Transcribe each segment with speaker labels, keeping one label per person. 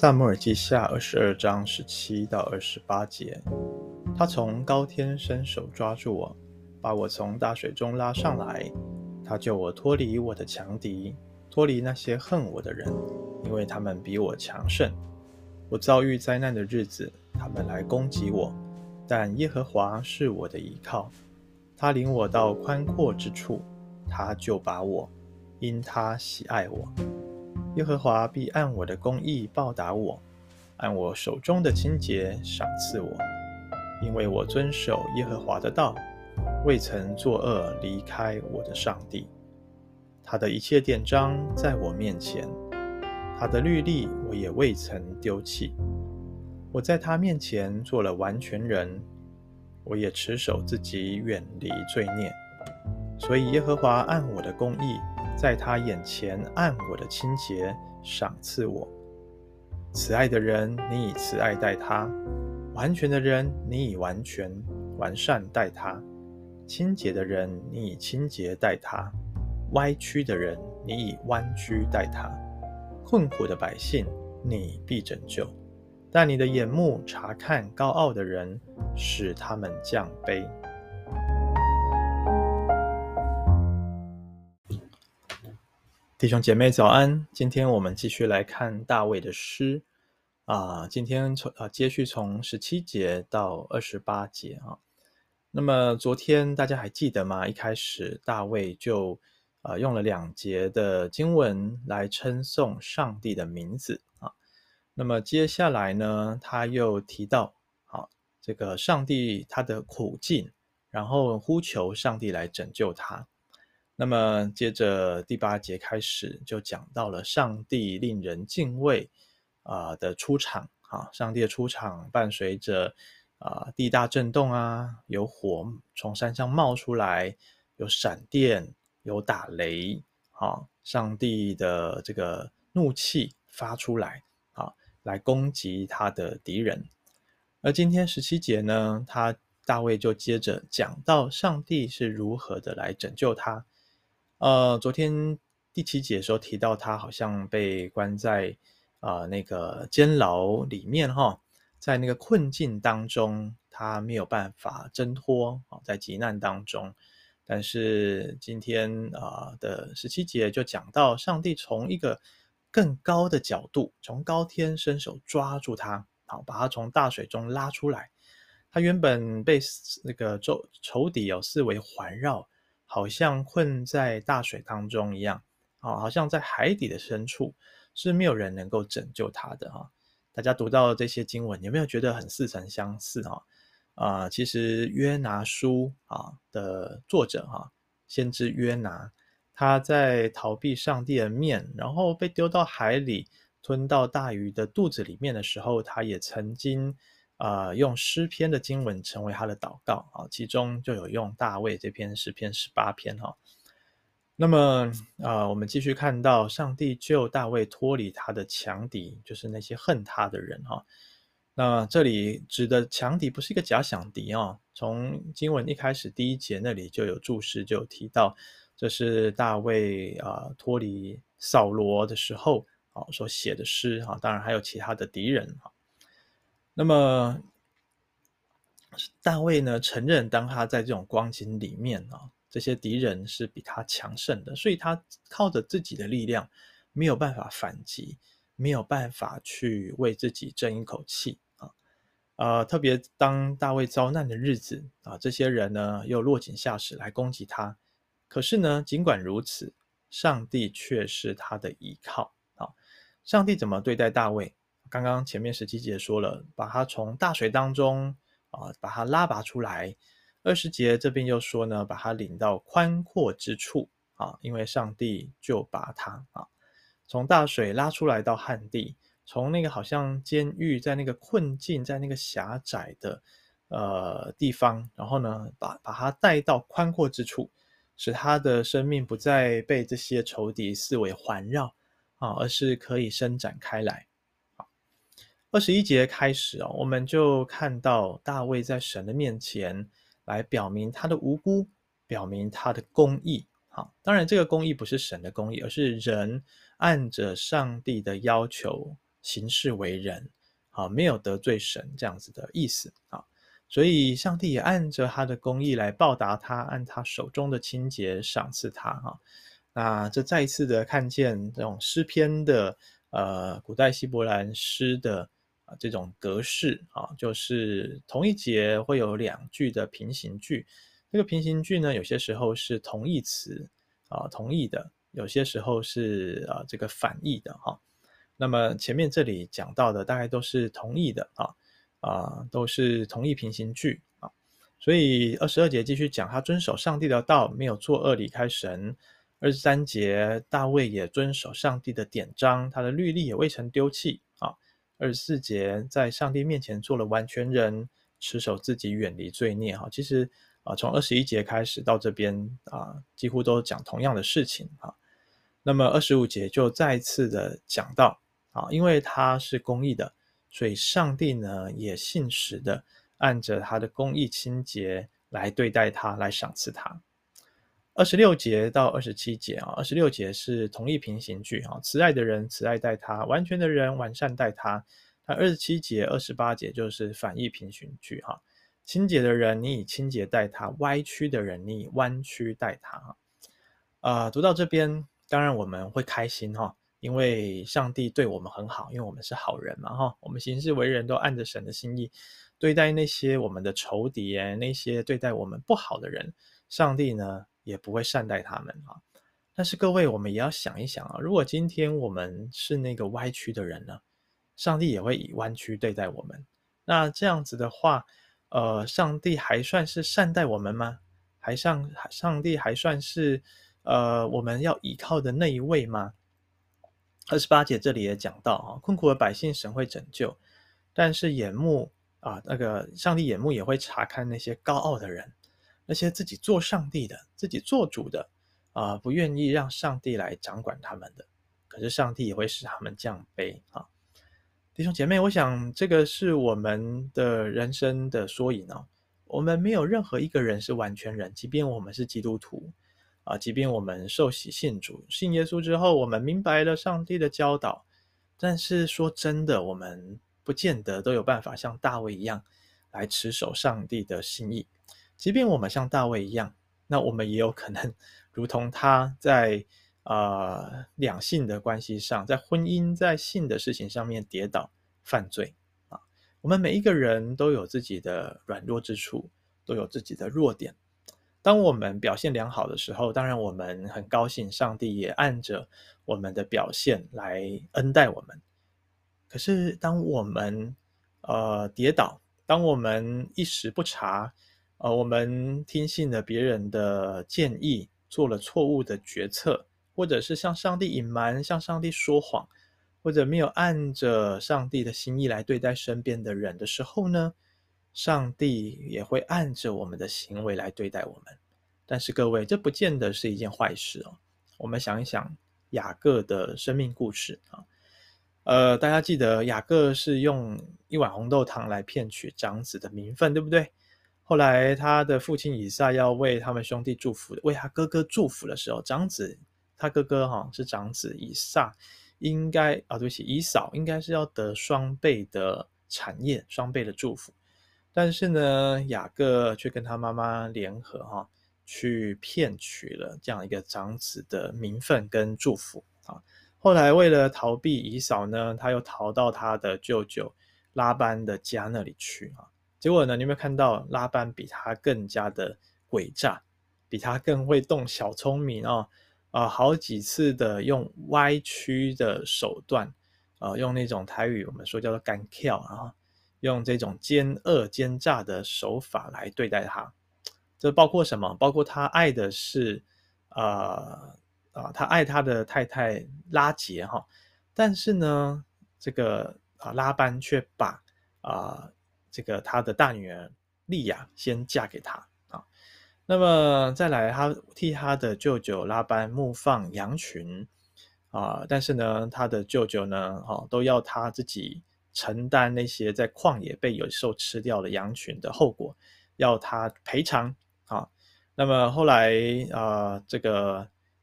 Speaker 1: 撒母耳记下二十二章十七到二十八节，他从高天伸手抓住我，把我从大水中拉上来。他救我脱离我的强敌，脱离那些恨我的人，因为他们比我强盛。我遭遇灾难的日子，他们来攻击我，但耶和华是我的依靠。他领我到宽阔之处，他就把我，因他喜爱我。耶和华必按我的公义报答我，按我手中的清洁赏赐我，因为我遵守耶和华的道，未曾作恶离开我的上帝。他的一切典章在我面前，他的律例我也未曾丢弃。我在他面前做了完全人，我也持守自己远离罪孽，所以耶和华按我的公义。在他眼前按我的清洁赏赐我，慈爱的人，你以慈爱待他；完全的人，你以完全完善待他；清洁的人，你以清洁待他；歪曲的人，你以弯曲待他；困苦的百姓，你必拯救。但你的眼目察看高傲的人，使他们降卑。弟兄姐妹早安，今天我们继续来看大卫的诗啊。今天从啊接续从十七节到二十八节啊。那么昨天大家还记得吗？一开始大卫就啊用了两节的经文来称颂上帝的名字啊。那么接下来呢，他又提到啊这个上帝他的苦境，然后呼求上帝来拯救他。那么，接着第八节开始就讲到了上帝令人敬畏啊的出场啊，上帝的出场伴随着啊地大震动啊，有火从山上冒出来，有闪电，有打雷啊，上帝的这个怒气发出来啊，来攻击他的敌人。而今天十七节呢，他大卫就接着讲到上帝是如何的来拯救他。呃，昨天第七节的时候提到，他好像被关在啊、呃、那个监牢里面哈，在那个困境当中，他没有办法挣脱啊，在急难当中。但是今天啊、呃、的十七节就讲到，上帝从一个更高的角度，从高天伸手抓住他，好，把他从大水中拉出来。他原本被那个仇仇敌哦四围环绕。好像困在大水当中一样，啊，好像在海底的深处是没有人能够拯救他的哈。大家读到这些经文，有没有觉得很似曾相似哈？啊，其实约拿书啊的作者哈，先知约拿，他在逃避上帝的面，然后被丢到海里，吞到大鱼的肚子里面的时候，他也曾经。啊、用诗篇的经文成为他的祷告啊，其中就有用大卫这篇诗篇十八篇哈。那么啊、呃，我们继续看到上帝救大卫脱离他的强敌，就是那些恨他的人哈。那这里指的强敌不是一个假想敌啊，从经文一开始第一节那里就有注释，就有提到这是大卫啊脱离扫罗的时候啊所写的诗哈，当然还有其他的敌人哈。那么，大卫呢，承认，当他在这种光景里面啊，这些敌人是比他强盛的，所以他靠着自己的力量没有办法反击，没有办法去为自己争一口气啊。呃，特别当大卫遭难的日子啊，这些人呢又落井下石来攻击他。可是呢，尽管如此，上帝却是他的依靠啊。上帝怎么对待大卫？刚刚前面十七节说了，把他从大水当中啊，把他拉拔出来。二十节这边又说呢，把他领到宽阔之处啊，因为上帝就把他啊，从大水拉出来到旱地，从那个好像监狱，在那个困境，在那个狭窄的呃地方，然后呢，把把他带到宽阔之处，使他的生命不再被这些仇敌四围环绕啊，而是可以伸展开来。二十一节开始哦，我们就看到大卫在神的面前来表明他的无辜，表明他的公义。好，当然这个公义不是神的公义，而是人按着上帝的要求行事为人，好，没有得罪神这样子的意思啊。所以上帝也按着他的公义来报答他，按他手中的清洁赏赐他哈。那这再一次的看见这种诗篇的呃古代希伯来诗的这种格式啊，就是同一节会有两句的平行句。这个平行句呢，有些时候是同义词啊，同义的；有些时候是啊这个反义的哈。那么前面这里讲到的大概都是同义的啊。啊，都是同义平行句啊，所以二十二节继续讲，他遵守上帝的道，没有作恶，离开神。二十三节，大卫也遵守上帝的典章，他的律例也未曾丢弃啊。二十四节，在上帝面前做了完全人，持守自己，远离罪孽。哈，其实啊，从二十一节开始到这边啊，几乎都讲同样的事情啊。那么二十五节就再次的讲到啊，因为他是公义的。所以，上帝呢也信实的按着他的公义清洁来对待他，来赏赐他。二十六节到二十七节啊，二十六节是同义平行句啊，慈爱的人慈爱待他，完全的人完善待他。那二十七节、二十八节就是反义平行句哈，清洁的人你以清洁待他，歪曲的人你以弯曲待他哈。啊，读到这边，当然我们会开心哈。因为上帝对我们很好，因为我们是好人嘛，哈，我们行事为人都按着神的心意对待那些我们的仇敌，那些对待我们不好的人，上帝呢也不会善待他们啊。但是各位，我们也要想一想啊，如果今天我们是那个歪曲的人呢，上帝也会以弯曲对待我们。那这样子的话，呃，上帝还算是善待我们吗？还上上帝还算是呃我们要依靠的那一位吗？二十八节这里也讲到啊，困苦的百姓神会拯救，但是眼目啊，那个上帝眼目也会查看那些高傲的人，那些自己做上帝的、自己做主的啊，不愿意让上帝来掌管他们的，可是上帝也会使他们降卑啊。弟兄姐妹，我想这个是我们的人生的缩影哦。我们没有任何一个人是完全人，即便我们是基督徒。啊，即便我们受洗信主、信耶稣之后，我们明白了上帝的教导，但是说真的，我们不见得都有办法像大卫一样来持守上帝的心意。即便我们像大卫一样，那我们也有可能如同他在呃两性的关系上，在婚姻、在性的事情上面跌倒犯罪啊。我们每一个人都有自己的软弱之处，都有自己的弱点。当我们表现良好的时候，当然我们很高兴，上帝也按着我们的表现来恩待我们。可是当我们呃跌倒，当我们一时不察，呃，我们听信了别人的建议，做了错误的决策，或者是向上帝隐瞒、向上帝说谎，或者没有按着上帝的心意来对待身边的人的时候呢，上帝也会按着我们的行为来对待我们，但是各位，这不见得是一件坏事哦。我们想一想雅各的生命故事啊，呃，大家记得雅各是用一碗红豆汤来骗取长子的名分，对不对？后来他的父亲以撒要为他们兄弟祝福，为他哥哥祝福的时候，长子他哥哥哈是长子以撒，应该啊，对不起，以扫应该是要得双倍的产业，双倍的祝福。但是呢，雅各却跟他妈妈联合，哈，去骗取了这样一个长子的名分跟祝福啊。后来为了逃避以扫呢，他又逃到他的舅舅拉班的家那里去啊。结果呢，你有没有看到拉班比他更加的诡诈，比他更会动小聪明啊？啊，好几次的用歪曲的手段，啊，用那种台语我们说叫做干譙啊。用这种奸恶奸诈的手法来对待他，这包括什么？包括他爱的是，呃啊，他爱他的太太拉杰哈，但是呢，这个啊拉班却把啊这个他的大女儿利亚先嫁给他啊，那么再来，他替他的舅舅拉班牧放羊群啊，但是呢，他的舅舅呢，哈，都要他自己。承担那些在旷野被野兽吃掉的羊群的后果，要他赔偿啊。那么后来啊、这个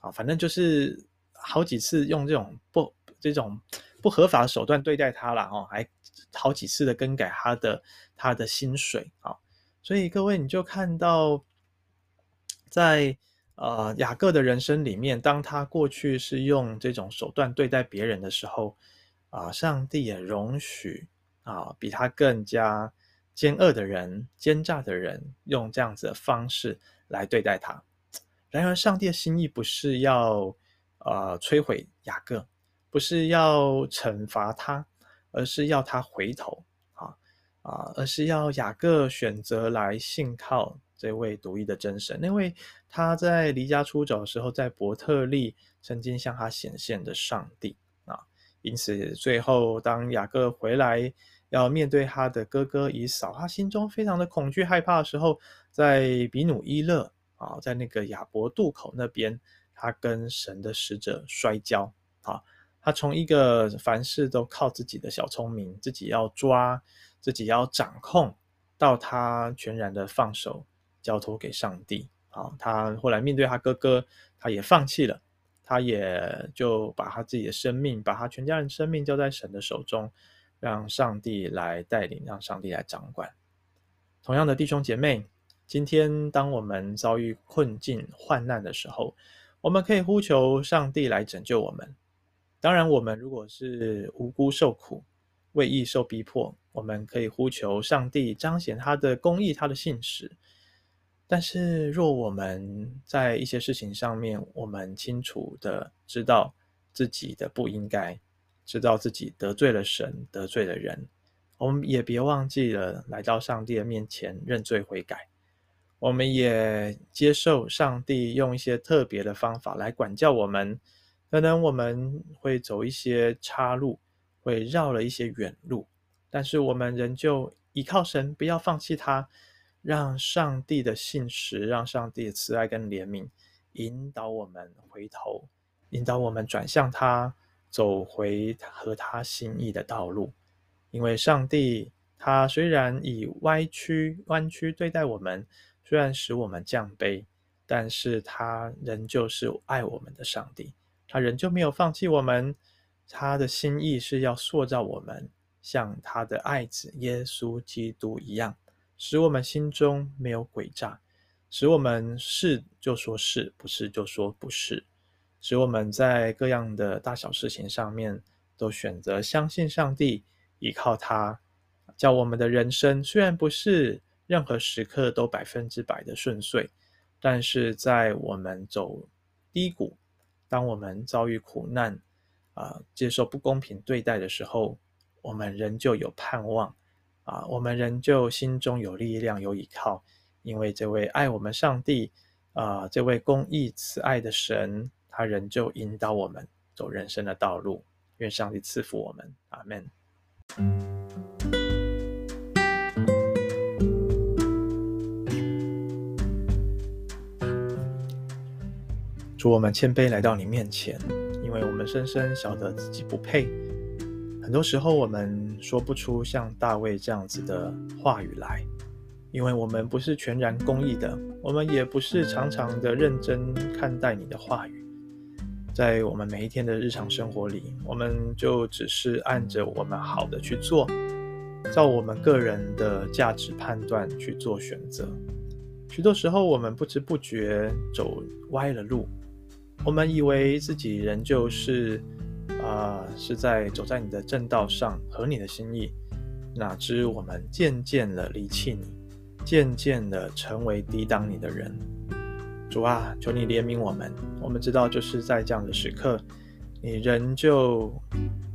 Speaker 1: 啊，反正就是好几次用这种不这种不合法手段对待他了哦，还好几次的更改他的他的薪水啊。所以各位你就看到，在呃雅各的人生里面，当他过去是用这种手段对待别人的时候，啊，上帝也容许啊比他更加奸恶的人、奸诈的人用这样子的方式来对待他。然而，上帝的心意不是要呃摧毁雅各，不是要惩罚他，而是要他回头啊啊，而是要雅各选择来信靠这位独一的真神，那位他在离家出走的时候，在伯特利曾经向他显现的上帝啊。因此，最后当雅各回来要面对他的哥哥以扫，他心中非常的恐惧害怕的时候，在比努伊勒。啊，在那个亚伯渡口那边，他跟神的使者摔跤。啊，他从一个凡事都靠自己的小聪明，自己要抓，自己要掌控，到他全然的放手，交托给上帝。好，他后来面对他哥哥，他也放弃了，他也就把他自己的生命，把他全家人生命交在神的手中，让上帝来带领，让上帝来掌管。同样的弟兄姐妹。今天，当我们遭遇困境、患难的时候，我们可以呼求上帝来拯救我们。当然，我们如果是无辜受苦、为义受逼迫，我们可以呼求上帝彰显他的公义、他的信实。但是，若我们在一些事情上面，我们清楚的知道自己的不应该，知道自己得罪了神、得罪了人，我们也别忘记了来到上帝的面前认罪悔改。我们也接受上帝用一些特别的方法来管教我们，可能我们会走一些岔路，会绕了一些远路，但是我们仍旧依靠神，不要放弃他，让上帝的信实，让上帝的慈爱跟怜悯引导我们回头，引导我们转向他，走回和他心意的道路。因为上帝他虽然以歪曲弯曲对待我们。虽然使我们降卑，但是他仍旧是爱我们的上帝，他仍旧没有放弃我们。他的心意是要塑造我们像他的爱子耶稣基督一样，使我们心中没有诡诈，使我们是就说是，不是就说不是，使我们在各样的大小事情上面都选择相信上帝，依靠他，叫我们的人生虽然不是。任何时刻都百分之百的顺遂，但是在我们走低谷，当我们遭遇苦难，啊、接受不公平对待的时候，我们仍旧有盼望，啊，我们仍旧心中有力量、有依靠，因为这位爱我们上帝，啊，这位公义慈爱的神，他仍旧引导我们走人生的道路。愿上帝赐福我们，阿门。主，我们谦卑来到你面前，因为我们深深晓得自己不配。很多时候，我们说不出像大卫这样子的话语来，因为我们不是全然公义的，我们也不是常常的认真看待你的话语。在我们每一天的日常生活里，我们就只是按着我们好的去做，照我们个人的价值判断去做选择。许多时候，我们不知不觉走歪了路。我们以为自己仍旧是，啊、呃，是在走在你的正道上，合你的心意。哪知我们渐渐的离弃你，渐渐的成为抵挡你的人。主啊，求你怜悯我们。我们知道，就是在这样的时刻，你仍旧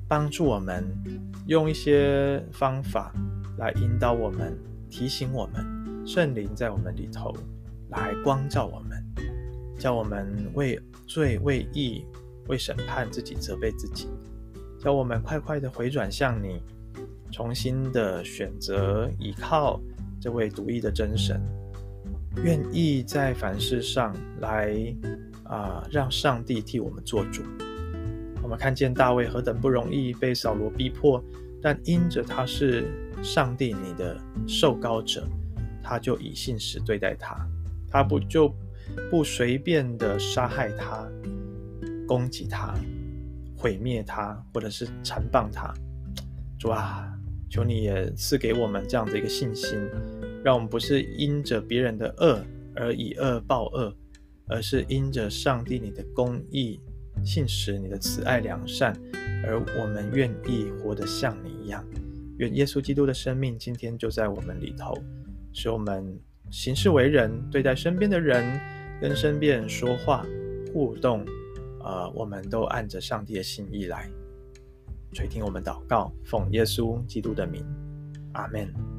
Speaker 1: 帮助我们，用一些方法来引导我们，提醒我们，圣灵在我们里头来光照我们，叫我们为。罪为义为审判自己责备自己，叫我们快快的回转向你，重新的选择依靠这位独一的真神，愿意在凡事上来啊、让上帝替我们做主。我们看见大卫何等不容易被扫罗逼迫，但因着他是上帝你的受膏者，他就以信实对待他，他不就。不随便的杀害他，攻击他，毁灭他，或者是残棒他。主啊，求你也赐给我们这样的一个信心，让我们不是因着别人的恶而以恶报恶，而是因着上帝你的公义、信实、你的慈爱、良善，而我们愿意活得像你一样。愿耶稣基督的生命今天就在我们里头，使我们行事为人，对待身边的人，跟身边人说话互动，呃，我们都按着上帝的心意来垂听我们祷告，奉耶稣基督的名，阿门。